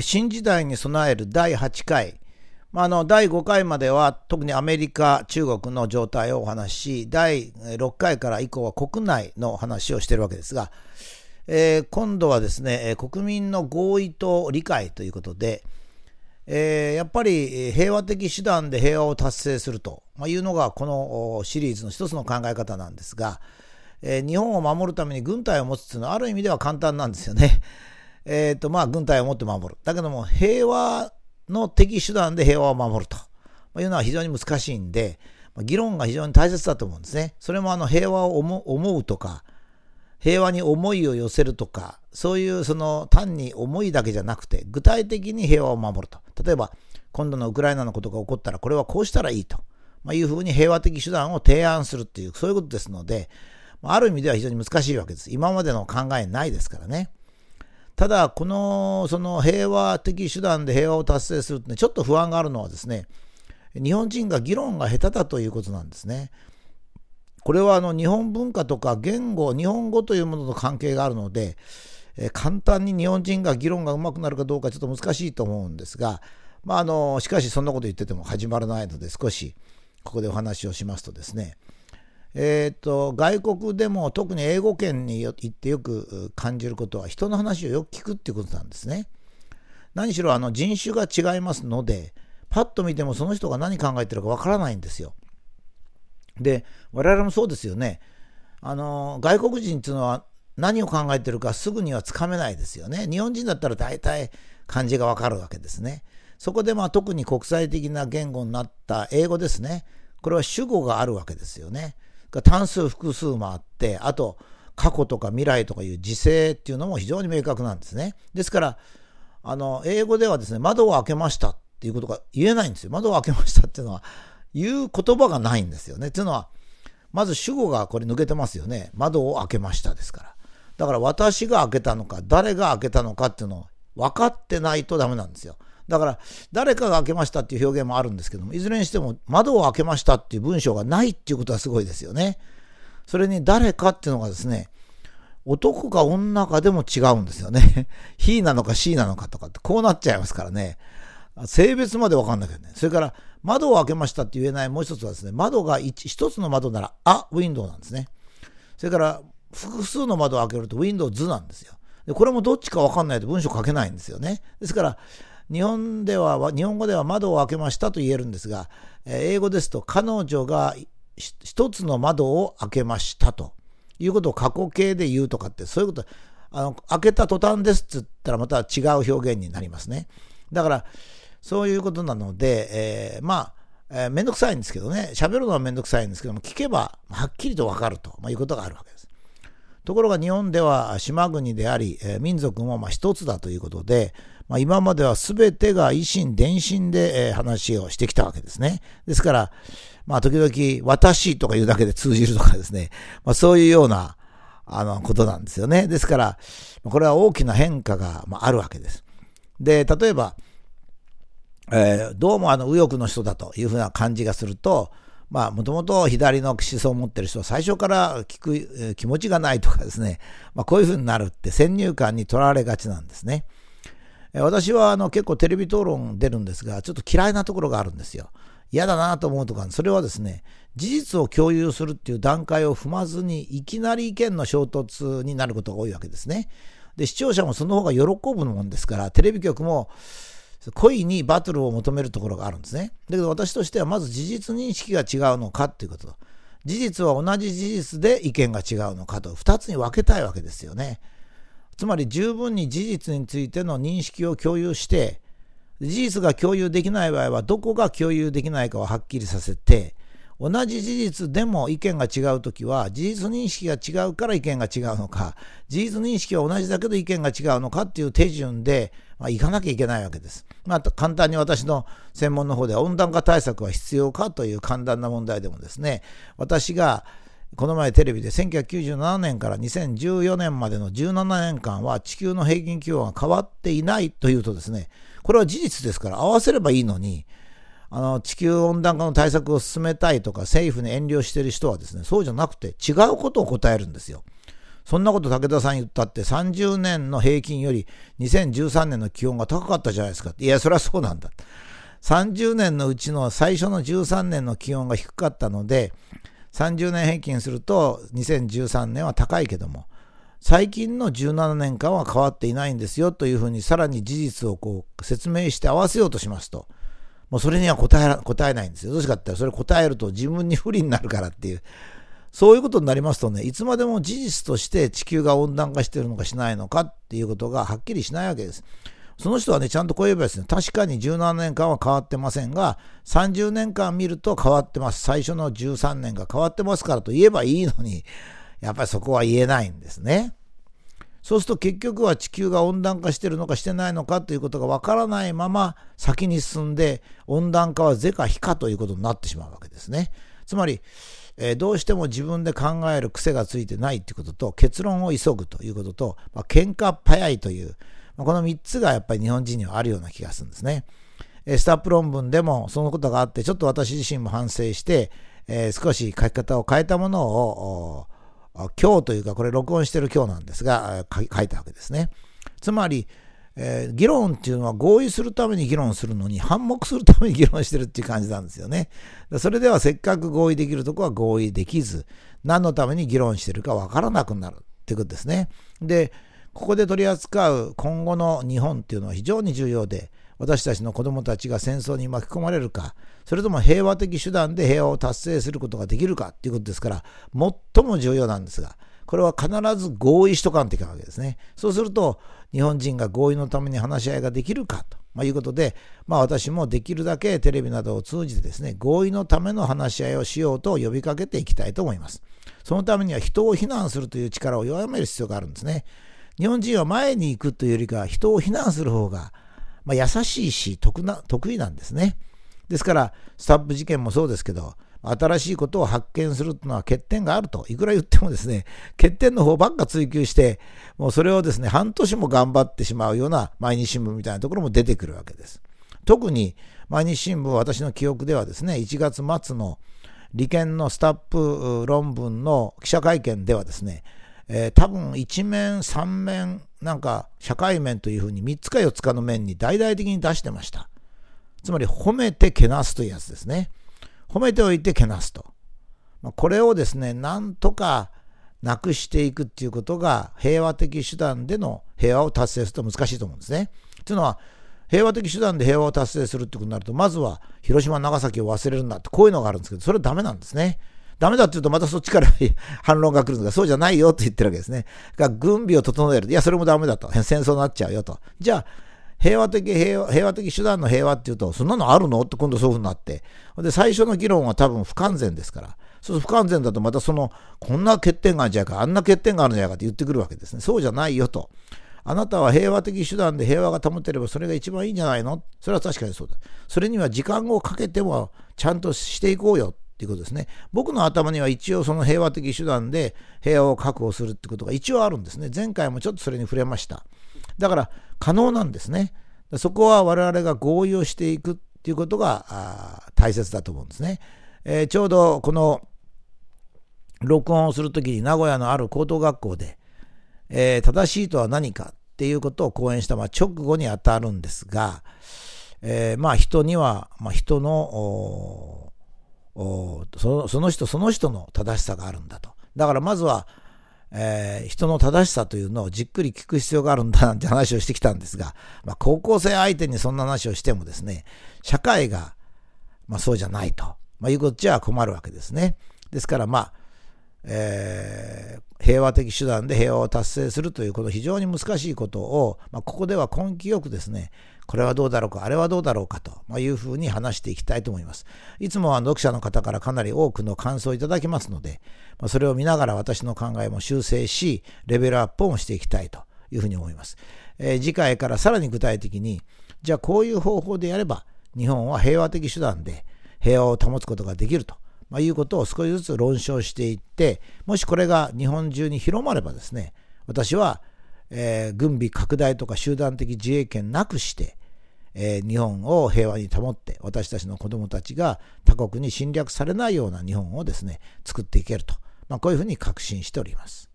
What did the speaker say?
新時代に備える第8回、まあ、あの第5回までは特にアメリカ、中国の状態をお話しし、第6回から以降は国内の話をしているわけですが、えー、今度はですね、国民の合意と理解ということで、えー、やっぱり平和的手段で平和を達成するというのがこのシリーズの一つの考え方なんですが、えー、日本を守るために軍隊を持つというのはある意味では簡単なんですよね。えっ、ー、と、まあ、軍隊を持って守る。だけども、平和の敵手段で平和を守るというのは非常に難しいんで、議論が非常に大切だと思うんですね。それもあの平和を思うとか、平和に思いを寄せるとか、そういうその単に思いだけじゃなくて、具体的に平和を守ると。例えば、今度のウクライナのことが起こったら、これはこうしたらいいと、まあ、いうふうに平和的手段を提案するっていう、そういうことですので、ある意味では非常に難しいわけです。今までの考えないですからね。ただ、この、その平和的手段で平和を達成するって、ね、ちょっと不安があるのはですね、日本人が議論が下手だということなんですね。これはあの日本文化とか言語、日本語というものと関係があるので、え簡単に日本人が議論がうまくなるかどうかちょっと難しいと思うんですが、まあ、あのしかしそんなこと言ってても始まらないので少しここでお話をしますとですね、えーと、外国でも特に英語圏に行ってよく感じることは人の話をよく聞くっていうことなんですね。何しろあの人種が違いますのでパッと見てもその人が何考えてるかわからないんですよ。で我々もそうですよね。あの外国人っていうのは何を考えてるかすぐにはつかめないですよね。日本人だったら大体漢字がわかるわけですね。そこでまあ特に国際的な言語になった英語ですね。これは主語があるわけですよね。単数複数もあって、あと過去とか未来とかいう時勢っていうのも非常に明確なんですね。ですから、あの、英語ではですね、窓を開けましたっていうことが言えないんですよ。窓を開けましたっていうのは、言う言葉がないんですよね。っていうのは、まず主語がこれ抜けてますよね。窓を開けましたですから。だから私が開けたのか、誰が開けたのかっていうのを分かってないとダメなんですよ。だから、誰かが開けましたっていう表現もあるんですけども、いずれにしても窓を開けましたっていう文章がないっていうことはすごいですよね。それに誰かっていうのがですね、男か女かでも違うんですよね。he なのかしなのかとかってこうなっちゃいますからね。性別までわかんなきゃね。それから窓を開けましたって言えないもう一つはですね、窓が一つの窓ならあ、ウィンドウなんですね。それから複数の窓を開けるとウィンドウ図なんですよ。でこれもどっちかわかんないと文章書けないんですよね。ですから、日本では、日本語では窓を開けましたと言えるんですが、英語ですと彼女が一つの窓を開けましたということを過去形で言うとかって、そういうこと、あの、開けた途端ですって言ったらまた違う表現になりますね。だから、そういうことなので、えー、まあ、えー、めんどくさいんですけどね、喋るのはめんどくさいんですけども、聞けばはっきりとわかると、まあ、いうことがあるわけです。ところが日本では島国であり、えー、民族もまあ一つだということで、まあ、今までは全てが維新伝心で、えー、話をしてきたわけですね。ですから、まあ、時々、私とか言うだけで通じるとかですね、まあ、そういうような、あの、ことなんですよね。ですから、これは大きな変化が、まあ、あるわけです。で、例えば、えー、どうもあの、右翼の人だというふうな感じがすると、まあ、もともと左の思想を持ってる人は最初から聞く気持ちがないとかですね、まあ、こういうふうになるって先入観にとらわれがちなんですね。私はあの結構テレビ討論出るんですが、ちょっと嫌いなところがあるんですよ。嫌だなと思うとか、それはですね、事実を共有するっていう段階を踏まずに、いきなり意見の衝突になることが多いわけですね。で、視聴者もその方が喜ぶもんですから、テレビ局も故意にバトルを求めるところがあるんですね。だけど私としてはまず事実認識が違うのかっていうこと。事実は同じ事実で意見が違うのかと、二つに分けたいわけですよね。つまり十分に事実についての認識を共有して、事実が共有できない場合はどこが共有できないかをはっきりさせて、同じ事実でも意見が違うときは、事実認識が違うから意見が違うのか、事実認識は同じだけど意見が違うのかっていう手順で、まあ、行かなきゃいけないわけです。まあ、簡単に私の専門の方では温暖化対策は必要かという簡単な問題でもですね、私がこの前テレビで1997年から2014年までの17年間は地球の平均気温が変わっていないというとですね、これは事実ですから合わせればいいのに、あの地球温暖化の対策を進めたいとか政府に遠慮している人はですね、そうじゃなくて違うことを答えるんですよ。そんなこと武田さん言ったって30年の平均より2013年の気温が高かったじゃないですか。いや、それはそうなんだ。30年のうちの最初の13年の気温が低かったので、30年平均すると2013年は高いけども、最近の17年間は変わっていないんですよというふうにさらに事実をこう説明して合わせようとしますと、もうそれには答え答えないんですよ。どうしかってそれ答えると自分に不利になるからっていう。そういうことになりますとね、いつまでも事実として地球が温暖化しているのかしないのかっていうことがはっきりしないわけです。その人はね、ちゃんとこう言えばですね、確かに17年間は変わってませんが、30年間見ると変わってます。最初の13年が変わってますからと言えばいいのに、やっぱりそこは言えないんですね。そうすると結局は地球が温暖化してるのかしてないのかということがわからないまま先に進んで温暖化は是か非かということになってしまうわけですね。つまり、えー、どうしても自分で考える癖がついてないということと結論を急ぐということと、まあ、喧嘩早いという、この3つがやっぱり日本人にはあるような気がするんですね。スタップ論文でもそのことがあってちょっと私自身も反省して、えー、少し書き方を変えたものを今日というか、これ録音してる今日なんですが、書いたわけですね。つまり、えー、議論っていうのは合意するために議論するのに反目するために議論してるっていう感じなんですよね。それではせっかく合意できるとこは合意できず、何のために議論してるかわからなくなるっていうことですね。で、ここで取り扱う今後の日本っていうのは非常に重要で、私たちの子供たちが戦争に巻き込まれるか、それとも平和的手段で平和を達成することができるかということですから、最も重要なんですが、これは必ず合意しとかんといかんわけですね。そうすると、日本人が合意のために話し合いができるかと、まあ、いうことで、まあ、私もできるだけテレビなどを通じてですね、合意のための話し合いをしようと呼びかけていきたいと思います。そのためには人を非難するという力を弱める必要があるんですね。日本人は前に行くというよりか、人を非難する方がまあ、優しいし得な得意なんですね。ですから、スタップ事件もそうですけど、新しいことを発見するというのは欠点があると、いくら言ってもですね、欠点の方ばっか追求して、もうそれをですね、半年も頑張ってしまうような毎日新聞みたいなところも出てくるわけです。特に毎日新聞、私の記憶ではですね、1月末の利権のスタップ論文の記者会見ではですね、えー、多分1面、3面、なんか社会面というふうに3つか4つかの面に大々的に出してました。つまり褒めてけなすというやつですね。褒めておいてけなすと。これをですね、なんとかなくしていくっていうことが平和的手段での平和を達成すると難しいと思うんですね。というのは、平和的手段で平和を達成するってことになると、まずは広島、長崎を忘れるんだって、こういうのがあるんですけど、それはダメなんですね。ダメだって言うとまたそっちから 反論が来るんですが、そうじゃないよって言ってるわけですね。が軍備を整える。いや、それもダメだと。戦争になっちゃうよと。じゃあ、平和的平和、平和的手段の平和っていうと、そんなのあるのって今度そういうふうになって。で、最初の議論は多分不完全ですから。そう不完全だとまたその、こんな欠点があるんじゃないか、あんな欠点があるんじゃないかって言ってくるわけですね。そうじゃないよと。あなたは平和的手段で平和が保てればそれが一番いいんじゃないの？それは確かにそうだ。それには時間をかけてもちゃんとしていこうよっていうことですね。僕の頭には一応その平和的手段で平和を確保するってことが一応あるんですね。前回もちょっとそれに触れました。だから可能なんですね。そこは我々が合意をしていくっていうことが大切だと思うんですね。えー、ちょうどこの録音をするときに名古屋のある高等学校で、えー、正しいとは何かっていうことを講演した、ま、直後にあたるんですが、えー、まあ人には、まあ、人のそのその人その人の正しさがあるんだと。だからまずは、えー、人の正しさというのをじっくり聞く必要があるんだなんて話をしてきたんですが、まあ、高校生相手にそんな話をしてもですね、社会が、まあ、そうじゃないと、まあ、いうことじゃ困るわけですね。ですからまあ、えー、平和的手段で平和を達成するというこの非常に難しいことを、まあ、ここでは根気よくですね、これはどうだろうか、あれはどうだろうかというふうに話していきたいと思います。いつもは読者の方からかなり多くの感想をいただきますので、それを見ながら私の考えも修正し、レベルアップもしていきたいというふうに思います。えー、次回からさらに具体的に、じゃあこういう方法でやれば、日本は平和的手段で平和を保つことができると。まあ、いうことを少しずつ論証していって、もしこれが日本中に広まればですね、私はえー、軍備拡大とか集団的自衛権なくして、えー、日本を平和に保って私たちの子どもたちが他国に侵略されないような日本をですね作っていけると、まあ、こういうふうに確信しております。